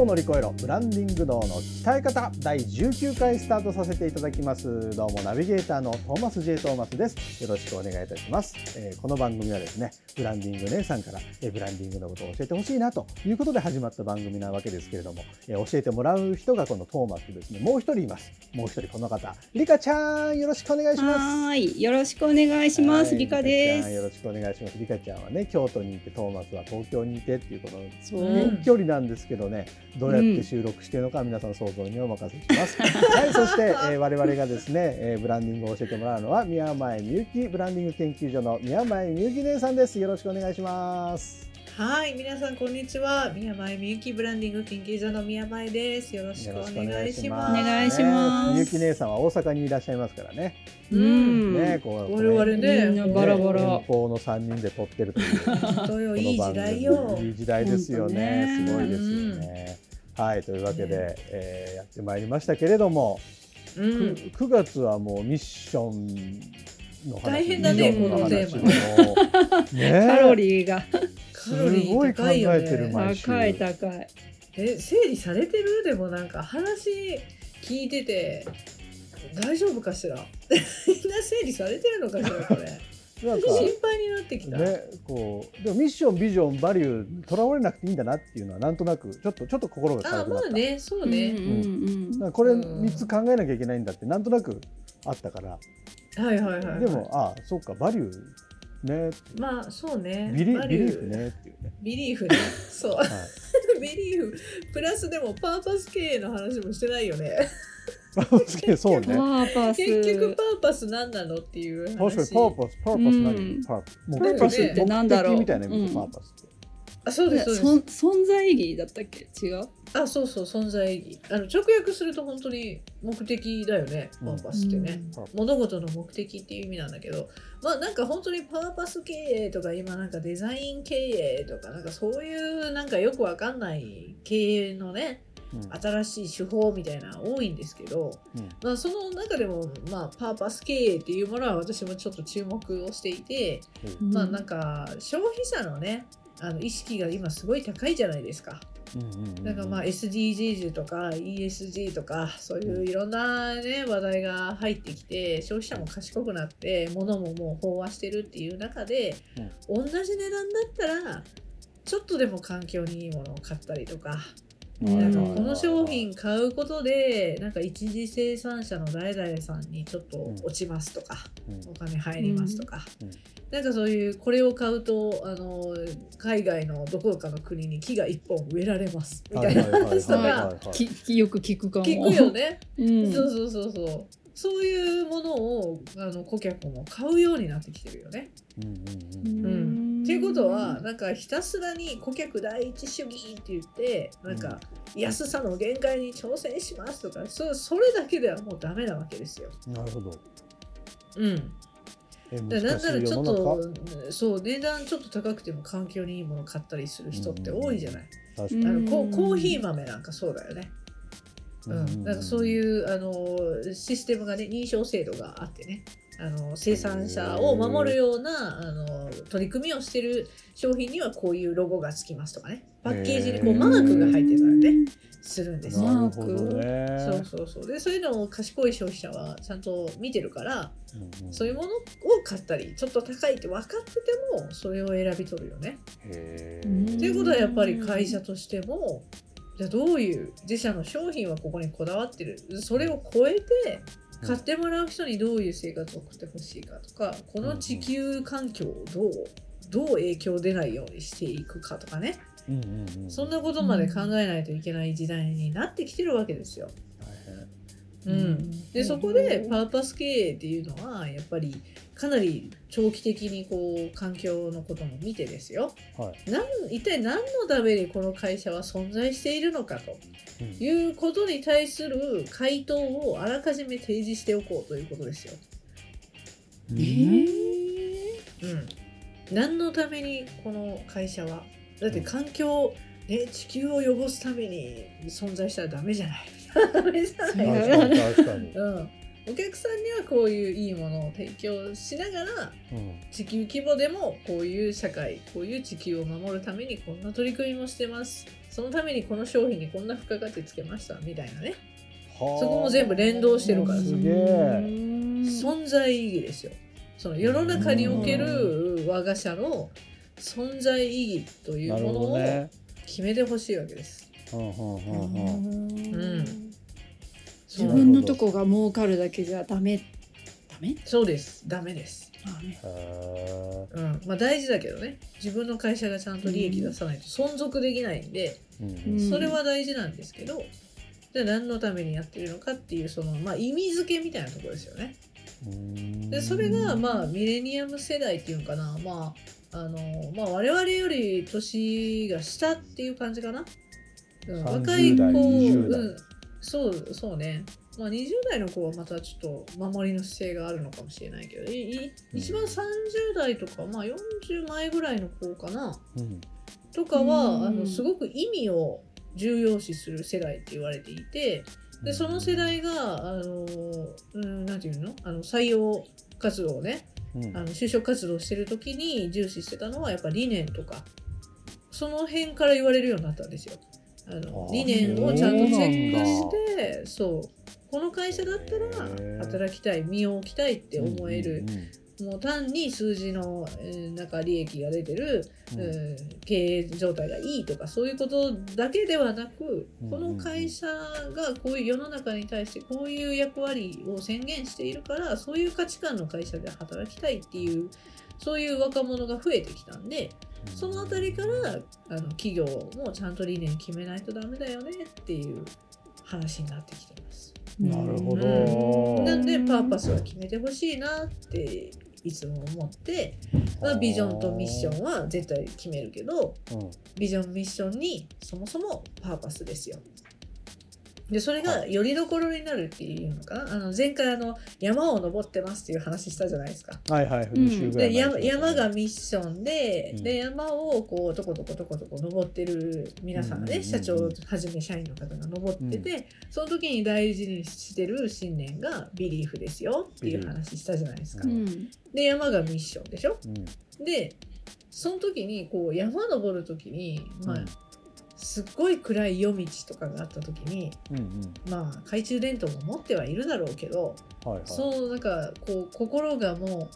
を乗り越えろブランディング脳の鍛え方第19回スタートさせていただきますどうもナビゲーターのトーマス J トーマスです。よろしくお願いいたします、えー、この番組はですねブランディング姉さんから、えー、ブランディングのことを教えてほしいなということで始まった番組なわけですけれども、えー、教えてもらう人がこのトーマスですね。もう一人います。もう一人この方リカちゃんよろしくお願いします。はい。よろしくお願いしますリカです。よろしくお願いします。リカちゃんはね京都にいてトーマスは東京にいてっていうこの遠距離なんですけどねどうやって収録しているのか、皆さん想像にお任せします。はい、そして、えー、我々がですね、えー、ブランディングを教えてもらうのは宮前みゆきブランディング研究所の宮前みゆき姉さんです。よろしくお願いします。はい、皆さんこんにちは。宮前みゆきブランディング研究所の宮前です。よろしくお願いします。お願いします。みゆき姉さんは大阪にいらっしゃいますからね。うん。ね、こう我々ね、バラバラ。遠方の三人で撮ってるという。本当よ、いい時代よ。いい時代ですよね。すごいですよね。はいというわけで、ねえー、やってまいりましたけれども、うん、9, 9月はもうミッションの話大変だねこのテーマ。ね。カロリーが。すごい考えてる毎週。高い高い。え整理されてる？でもなんか話聞いてて大丈夫かしら？みんな整理されてるのかしらこれなんか心配になってきた。ね、こうでもミッションビジョンバリューとらわれなくていいんだなっていうのはなんとなくちょっとちょっと心が軽くなった。あまあねそうね。うん、これ三つ考えなきゃいけないんだってなんとなくあったから。はいはいはい、はい、でもあそうかバリューね。まあそうね。ビリビリーフねっていうね。ビリーフね。そう。はい、ビリーフプラスでもパーパス経営の話もしてないよね。そうね。パーパス。結局パーパス。何なのっていう確かにパーパス、パーパス何、うん、パーパス。って何だろう。みたいな意味でパーパスって。あ、そうですそうです。存在意義だったっけ？違う？あ、そうそう、存在意義。あの直訳すると本当に目的だよね、パーパスってね。うん、物事の目的っていう意味なんだけど、まあなんか本当にパーパス経営とか今なんかデザイン経営とかなんかそういうなんかよくわかんない経営のね、新しい手法みたいな多いんですけど、うん、まあ、その中でも、まあ、パーパス経営っていうものは私もちょっと注目をしていて、うん、まあなんか消費者のねあの意識が今すごい高いじゃないですか。なんかまあ SDGs とか ESG とかそういういろんなね話題が入ってきて消費者も賢くなって物ももう飽和してるっていう中で、同じ値段だったらちょっとでも環境にいいものを買ったりとかなんかこの商品買うことでなんか一次生産者の誰々さんにちょっと落ちますとか、うん、お金入りますとか、うん、なんかそういうこれを買うとあの海外のどこかの国に木が1本植えられます。みたいな話とか。よく聞くかも。聞くよね、うん、そうそうそうそう。そういうものをあの顧客も買うようになってきてるよね。うん、うん。うんことはなんかひたすらに顧客第一主義って言ってなんか安さの限界に挑戦しますとかそそれだけではもうダメなわけですよ。なるほど。うん。なんならちょっとそう値段ちょっと高くても環境にいいもの買ったりする人って多いじゃない？あのココーヒー豆なんかそうだよね。うん、なんかそういうあのシステムがね認証制度があってねあの生産者を守るようなあの取り組みをしてる商品にはこういうロゴがつきますとかねパッケージにこうマークが入ってたらねするんですよ。なるほどね。そうそうそうでそういうのを賢い消費者はちゃんと見てるから、うんうん、そういうものを買ったりちょっと高いって分かっててもそれを選び取るよね。っていうことはやっぱり会社としてもじゃあどういう自社の商品はここにこだわってるそれを超えて買ってもらう人にどういう生活を送ってほしいかとかこの地球環境をどうどう影響出ないようにしていくかとかね。うんうんうん。そんなことまで考えないといけない時代になってきてるわけですよ。うん、でそこでパーパス経営っていうのはやっぱりかなり長期的にこう環境のことも見てですよ。はい。なん一体何のためにこの会社は存在しているのかとうん。いうことに対する回答をあらかじめ提示しておこうということですよ。えーうん、何のためにこの会社は？だって環境、ね、地球を汚すために存在したらダメじゃないダメじゃないか。に確かに、うん、お客さんにはこういういいものを提供しながらうん。地球規模でもこういう社会こういう地球を守るためにこんな取り組みもしてます。そのためにこの商品にこんな付加価値つけましたみたいなね。はあ。そこも全部連動してるから。すげえ。存在意義ですよ。その世の中における我が社の存在意義というものを決めてほしいわけです。うんうんうんうん。うん。自分のとこが儲かるだけじゃダメ。ダメ？そうです。ダメです。ダメ。へうん。まあ、大事だけどね。自分の会社がちゃんと利益出さないと存続できないんで、ーうん。うん。それは大事なんですけどじゃあ何のためにやってるのかっていうその、まあ、意味付けみたいなところですよね。うん。でそれがまあミレニアム世代っていうのかな、まああのまあ、我々より年が下っていう感じかな。うん、30若い子、代20代。うん、そうそうね。まあ、20代の子はまたちょっと守りの姿勢があるのかもしれないけどいい一番30代とか、まあ、40前ぐらいの子かな。うん。とかは、うん。あのすごく意味を重要視する世代って言われていてでその世代があの、うん、なんていうの？あの採用活動をねうん。あの就職活動してる時に重視してたのはやっぱ理念とかその辺から言われるようになったんですよ。あの理念をちゃんとチェックしてそうこの会社だったら働きたい身を置きたいって思える。うんうんもう単に数字の、えーなんか利益が出てる、うん。うん経営状態がいいとかそういうことだけではなくうん。この会社がこういう世の中に対してこういう役割を宣言しているからそういう価値観の会社で働きたいっていうそういう若者が増えてきたんでそのあたりからあの企業もちゃんと理念決めないとダメだよねっていう話になってきてます。なるほど。うん。なんでパーパスは決めてほしいなっていつも思って、まあ、ビジョンとミッションは絶対決めるけどうん。ビジョンミッションにそもそもパーパスですよ。でそれがよりどころになるっていうのかなあの前回あの山を登ってますっていう話したじゃないですか。はいはい2週ぐらいで山山がミッションで,、うん。で山をこうとことことことこ登ってる皆さんがね、うん。うんうんうん社長はじめ社員の方が登ってて、その時に大事にしてる信念がビリーフですよっていう話したじゃないですか。で山がミッションでしょ？うん。でその時にこう山登る時に、まあうんすっごい暗い夜道とかがあった時にうんうん。まあ懐中電灯も持ってはいるだろうけど、はいはい。そうなんかこう心がも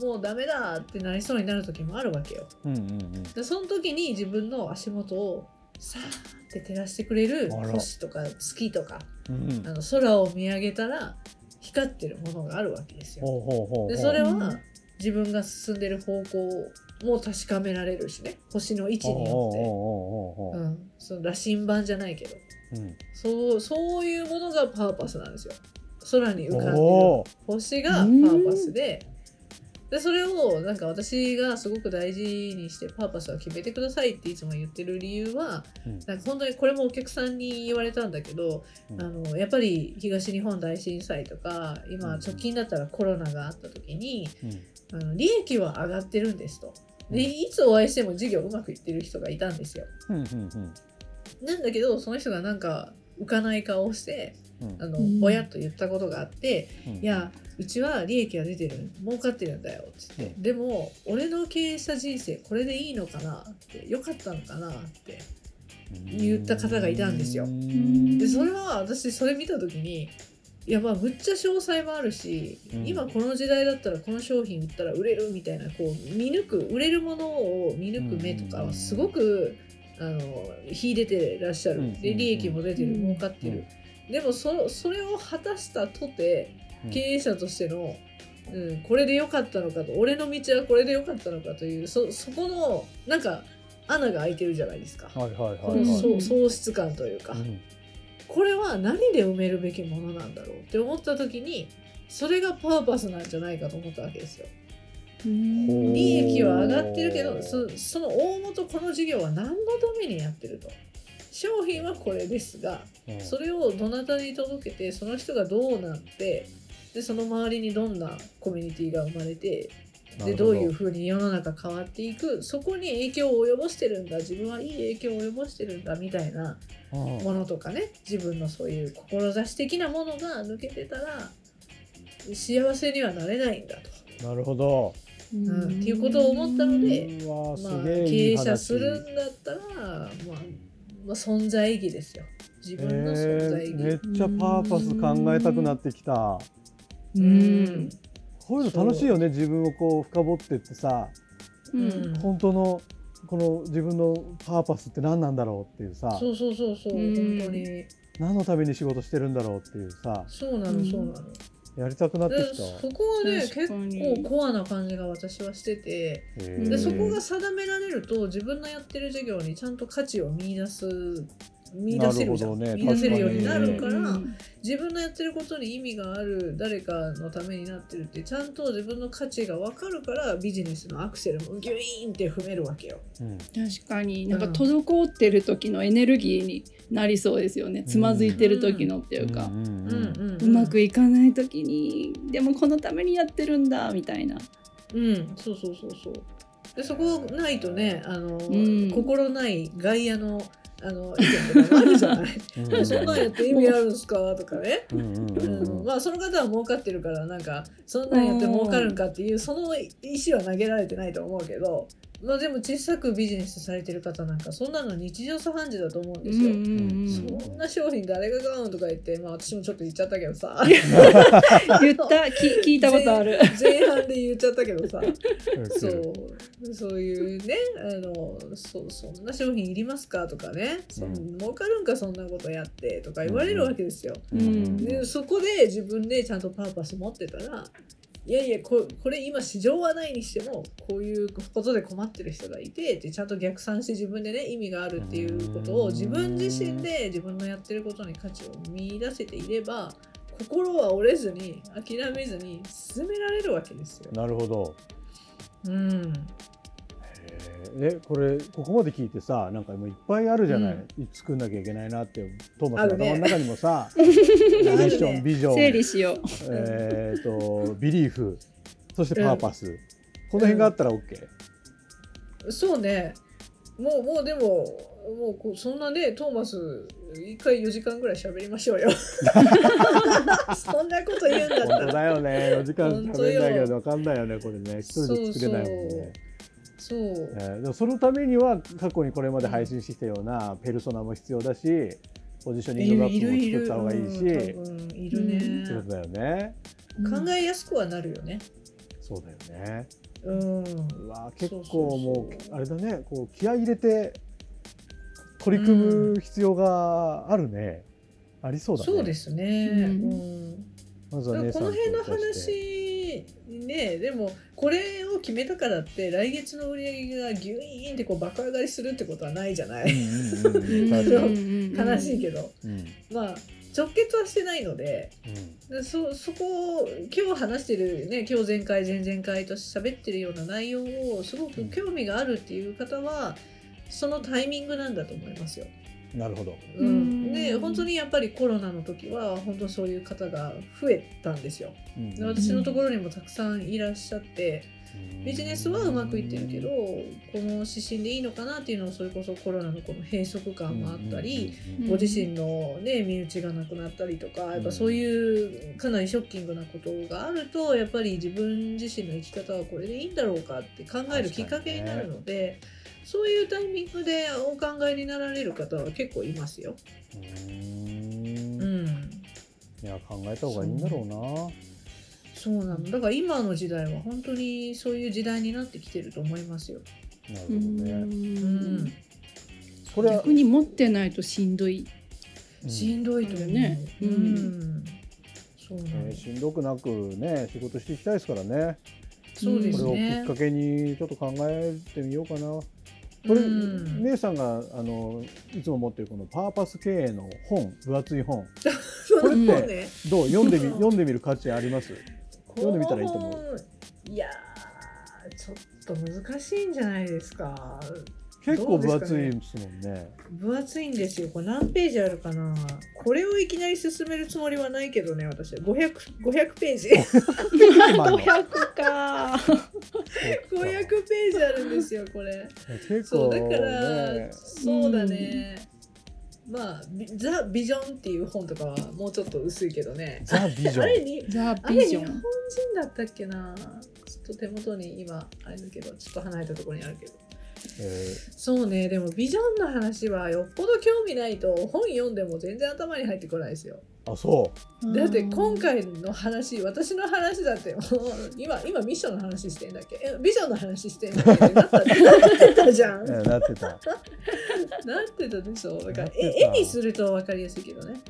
うもうダメだってなりそうになる時もあるわけよ。うんうんうん。でその時に自分の足元をさーって照らしてくれる星とか月とかうんあの空を見上げたら光ってるものがあるわけですよ。ほうほうほうほう。でそれうんは自分が進んでる方向も確かめられるしね。星の位置によって。ほうん、その羅針盤じゃないけど。うん。そうそういうものがパーパスなんですよ。空に浮かんでる。星がパーパスで。でそれをなんか私がすごく大事にしてパーパスは決めてくださいっていつも言ってる理由はうん。なんか本当にこれもお客さんに言われたんだけど、うん。あのやっぱり東日本大震災とか今うん。直近だったらコロナがあった時にうん。あの利益は上がってるんですと。でうん。いつお会いしても事業うまくいってる人がいたんですよ。うんうんなんだけどその人がなんか浮かない顔をしてうん。あの、っと言ったことがあってうん「いやうちは利益が出てる。儲かってるんだよ」っつって、うん。でも俺の経営した人生これでいいのかなってよかったのかなって言った方がいたんですよ。うん。でそれは私それ見た時にいやまあむっちゃ詳細もあるし、うん。今この時代だったらこの商品売ったら売れるみたいなこう見抜く売れるものを見抜く目とかはすごく、あの秀でてらっしゃる、うんで利益も出てる、うん儲かってる、でもそそれを果たしたとてうん。経営者としての、うん、これで良かったのかと俺の道はこれで良かったのかというそそこのなんか穴が開いてるじゃないですか、はいはいはい喪失感というか、うんこれは何で埋めるべきものなんだろうって思った時にそれがパーパスなんじゃないかと思ったわけですよ。う。ん利益は上がってるけどそその大元この事業は何のためにやってると。商品はこれですがうん。それをどなたに届けてその人がどうなってでその周りにどんなコミュニティが生まれてでどういうふうに世の中変わっていくそこに影響を及ぼしてるんだ自分はいい影響を及ぼしてるんだみたいなうん。ものとかね自分のそういう志的なものが抜けてたら幸せにはなれないんだと、なるほど。うん。っていうことを思ったのでまあ、経営者するんだったら、まあ、まあ存在意義ですよ。自分の存在意義、えーめっちゃパーパス考えたくなってきた。うんこういうの楽しいよね自分をこう深掘ってってさ、うん。本当のこの自分のパーパスって何なんだろうっていうさそうそうそうそう、うん。本当に。何のために仕事してるんだろうっていうさそうなのそうなの、やりたくなってできた。そこはね確結構コアな感じが私はしててでそこが定められると自分のやってる事業にちゃんと価値を見出す見出せるじゃん、ね。見出せるようになるから、うん。自分のやってることに意味がある誰かのためになってるってちゃんと自分の価値が分かるからビジネスのアクセルもギュイーンって踏めるわけよ。うん。確かに。なんか滞ってる時のエネルギーになりそうですよね。つまずいてる時のっていうか、うんうんううん。んうまくいかない時にでもこのためにやってるんだみたいな。うん、そうそうそうそう。でそこないとねあの、ん。心ない外野のあの意見とかもあるじゃない。そんなんやって意味あるんですか？とかね。まあその方は儲かってるからなんかそんなんやって儲かるんかっていうその意思は投げられてないと思うけどまあでも小さくビジネスされてる方なんかそんなの日常茶飯事だと思うんですよ。うんそんな商品誰が買うんとか言ってまあ私もちょっと言っちゃったけどさ。言った。き聞いたことある。前半で言っちゃったけどさ。そうん。う。そういうねあのそそんな商品いりますかとかね。うん。儲かるんかそんなことやってとか言われるわけですよ。うんうん。でそこで自分でちゃんとパーパス持ってたらいやいやここれ今市場はないにしてもこういうことで困ってる人がいてってちゃんと逆算して自分でね意味があるっていうことを自分自身で自分のやってることに価値を見出せていれば心は折れずに諦めずに進められるわけですよ。なるほど。うん、えこれここまで聞いてさなんかもういっぱいあるじゃない、作んなきゃいけないなってトーマスの頭の中にもさ、ミるねッションビジョン整理しよう。えー、とビリーフそしてパーパス、この辺があったら OK、そうね。もうもうでももうこうそんなねトーマス一回4時間ぐらい喋りましょうよ。そんなこと言うんだったら。本当だよね。4時間喋んないけど分かんないよねこれね。一人で作れないもんねそう。えーでもそのためには過去にこれまで配信してきたようなペルソナも必要だしポジショニングマップも作った方がいいしうん多分いるね、ってことだよね。考えやすくはなるよね。そうだよね。うん。うわ結そうそう構そうもう。あれだねこう気合い入れて取り組む必要があるね、ありそうだね。そうですね、うん。うん。まずは姉だからこさんとの辺の話ね。でもこれを決めたからって来月の売り上げがギュイーンってこう爆上がりするってことはないじゃない、悲しいけど、うん。まあ直結はしてないのでうん。でそそこを今日話してるね今日前回前々回と喋ってるような内容をすごく興味があるっていう方はそのタイミングなんだと思いますよ。なるほど。うん、うん。で本当にやっぱりコロナの時は本当そういう方が増えたんですよ。うん。で私のところにもたくさんいらっしゃってビジネスはうまくいってるけどこの指針でいいのかなっていうのをそれこそコロナのこの閉塞感もあったり。うんご自身の、ね、身内がなくなったりとかやっぱそういうかなりショッキングなことがあるとやっぱり自分自身の生き方はこれでいいんだろうかって考えるきっかけになるので、そういうタイミングでお考えになられる方は結構いますよ。ううん。ん、いや考えた方がいいんだろうな。そう。なの。だから今の時代は本当にそういう時代になってきてると思いますよ。なるほうどね。うん。ん。これは逆に持ってないとしんどい。うん。しんどいとねう。うん。ん。そうなんえしんどくなくね仕事していきたいですからね。そうでこれをきすねっかけにちょっと考えてみようかな。これ、うん。姉さんがあのいつも持ってるこのパーパス経営の本分厚い本。これってどう読んでみ 読んでみる価値あります？読んでみたらいいと思う。いやーちょっと難しいんじゃないですか結構分厚いですもんね。分厚いんですよ。これ何ページあるかな。これをいきなり進めるつもりはないけどね私。は 500, 500ページ。今の500か。500ページあるんですよこれ。結構そうだから、ね。そうだね、まあビ「ザ・ビジョン」っていう本とかはもうちょっと薄いけどね。ザビジョン。あれにザ・あれ日本ビジョン。人だったっけな。ちょっと手元に今あれだけどちょっと離れたところにあるけど。えそうね。でもビジョンの話はよっぽど興味ないと本読んでも全然頭に入ってこないですよ。ー、あそう。だって今回の話私の話だってもう今 今ミッションの話してんだっけ？えビジョンの話してんだっけなったなってたじゃん。えーなってた。なってたでしょ。だから絵にすると分かりやすいけどね。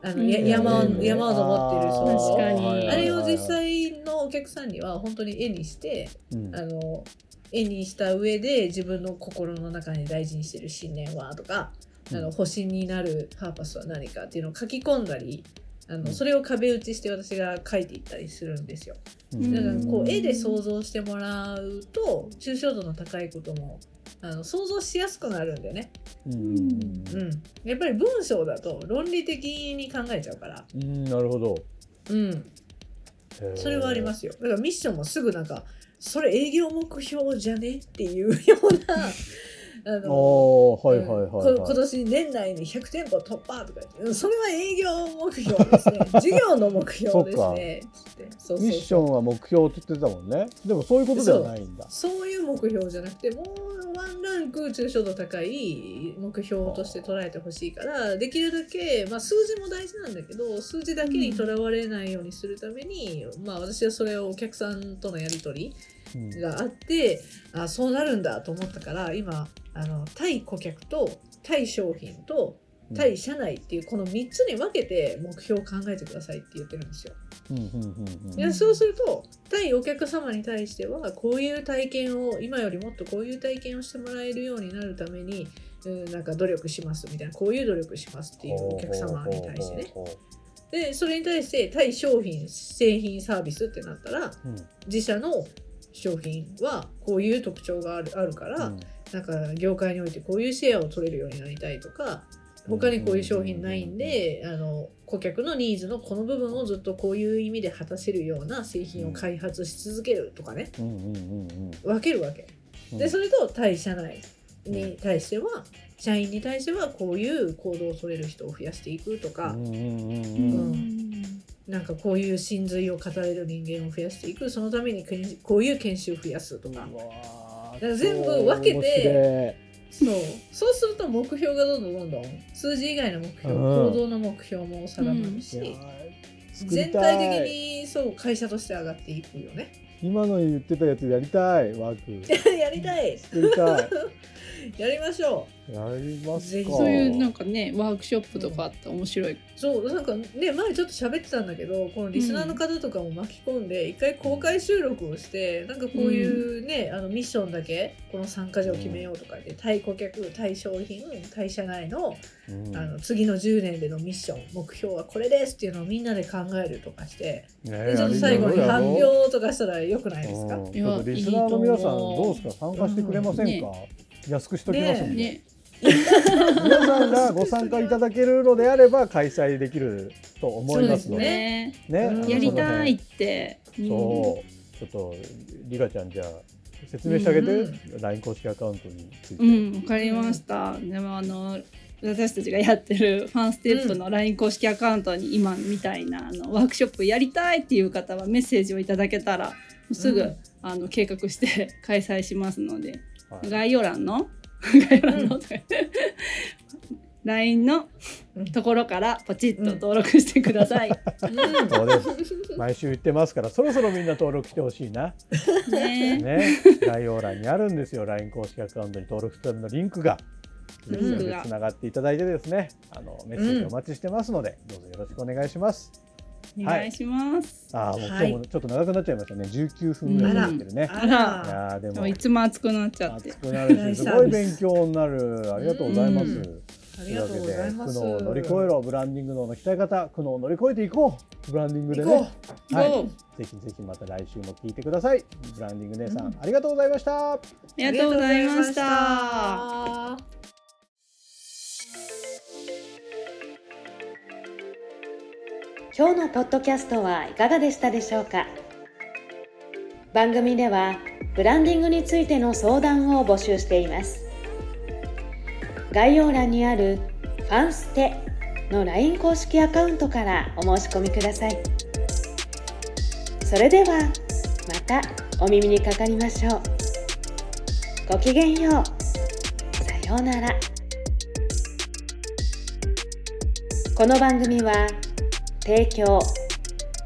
あのやうん。山をうん。山を登ってるそう確かに。あれを実際のお客さんには本当に絵にしてうん。あの絵にした上で自分の心の中に大事にしてる信念はとか、あの星になるパーパスは何かっていうのを書き込んだりあのそれを壁打ちして私が書いていったりするんですよ。うん。だからこううん絵で想像してもらうと抽象度の高いこともあの想像しやすくなるんだよね。うん。うん。うん、やっぱり文章だと論理的に考えちゃうから、うんうんなるほど。うん、それはありますよ。だからミッションもすぐなんかそれ営業目標じゃねっていうような あのはいはいはい、うんこはい今年年内に100店舗突破とかそれは営業目標ですね。事業の目標ですね。ミッションは目標って言ってたもんね。でもそういうことではないんだ。そういう目標じゃなくてもうランク抽象度高い目標として捉えてほしいからできるだけ、まあ、数字も大事なんだけど数字だけにとらわれないようにするために、まあ、私はそれをお客さんとのやり取りうん。があってあそうなるんだと思ったから今あの対顧客と対商品と対社内っていうこの3つに分けて目標を考えてくださいって言ってるんですよ。うんうんうんうんいやそうすると対お客様に対してはこういう体験を今よりもっとこういう体験をしてもらえるようになるために、うん、なんか努力しますみたいなこういう努力しますっていうお客様に対してね。でそれに対して対商品製品サービスってなったらううん自社の商品はこういう特徴があるあるから、なんか業界においてこういうシェアを取れるようになりたいとか他にこういう商品ないんで、あの顧客のニーズのこの部分をずっとこういう意味で果たせるような製品を開発し続けるとかね。分けるわけ。うん。でそれと対社内に対しては社員に対してはこういう行動を取れる人を増やしていくとか、なんかこういう真髄を語れる人間を増やしていく。そのためにこういう研修を増やすとか。だから全部分けて面そう。そうすると目標がどんどんどんどん数字以外の目標、うん。行動の目標も定まるし、全体的にそう会社として上がっていくよね。今の言ってたやつやりたいワーク。やりたい。作りたい やりましょやりますぜひかそういうなんかねワークショップとかあったら面白い。うそうなんかね前ちょっと喋ってたんだけどこのリスナーの方とかも巻き込んで一回公開収録をしてなんかこういうね、あのミッションだけこの参加者を決めようとかで対顧客対商品対社内のうん。あの次の10年でのミッション目標はこれですっていうのをみんなで考えるとかしてねでちょっと最後に発表とかしたらよくないですか？うん。リスナーの皆さんどうですか？参加してくれませんか、うん安くしときますんで、ね。皆さんがご参加いただけるのであれば開催できると思いますので。ね。ね。うんやりたいっ辺て。う。ん。そうちょっとリカちゃんじゃあ説明してあげて、う LINE 公式アカウントについて、うん、わかりました。でもあの私たちがやってるファンステップの LINE 公式アカウントに今みたいなあのワークショップやりたいっていう方はメッセージをいただけたらすぐ、うん。あの計画して 開催しますのではい。概要欄の概要欄の、とか言って LINE のところからポチッと登録してください。うん。そうです。毎週言ってますからそろそろみんな登録してほしいな。ね。ね。概要欄にあるんですよ。LINE 公式アカウントに登録するためのリンクが。ぜひそれでつながっていただいてですね。あのメッセージお待ちしてますので、どうぞよろしくお願いしますお願いします。ああもうはい今日もちょっと長くなっちゃいましたね。19分ぐらいになってるね。あいらやーでもでもいつも熱くなっちゃって熱。くなるし すごい勉強になる。ありがとうございます。うんありがとうございますというわけで苦悩を乗り越えろブランディング脳の鍛え方苦悩を乗り越えていこうブランディングで行ねこはいぜひぜひまた来週も聞いてくださいブランディング姉さん、ありがとうございましたありがとうございました。今日のポッドキャストはいかがでしたでしょうか？番組ではブランディングについての相談を募集しています。概要欄にある「ファンステ」の LINE 公式アカウントからお申し込みください。それではまたお耳にかかりましょう。ごきげんよう。さようなら。この番組は提供。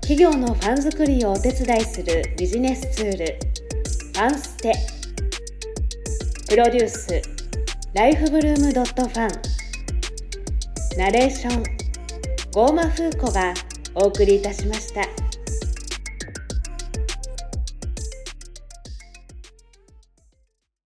企業のファン作りをお手伝いするビジネスツール。ファンステ。プロデュース。ライフブルームドットファン。ナレーション。ゴーマフーコがお送りいたしました。